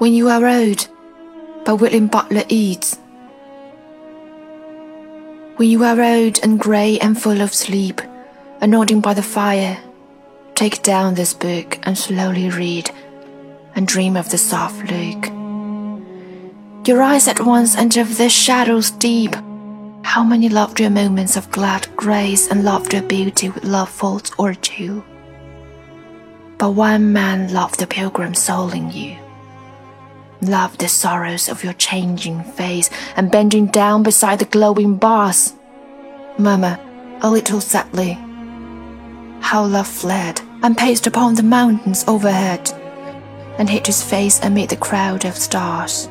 When You Are Old by William Butler Yeats. When you are old and grey and full of sleep, and nodding by the fire, take down this book and slowly read, and dream of the soft look. Your eyes at once and of the shadows deep. How many loved your moments of glad grace and loved your beauty with love faults or two? But one man loved the pilgrim soul in you. Love the sorrows of your changing face and bending down beside the glowing bars. Murmur a little sadly, how love fled and paced upon the mountains overhead, and hid his face amid the crowd of stars.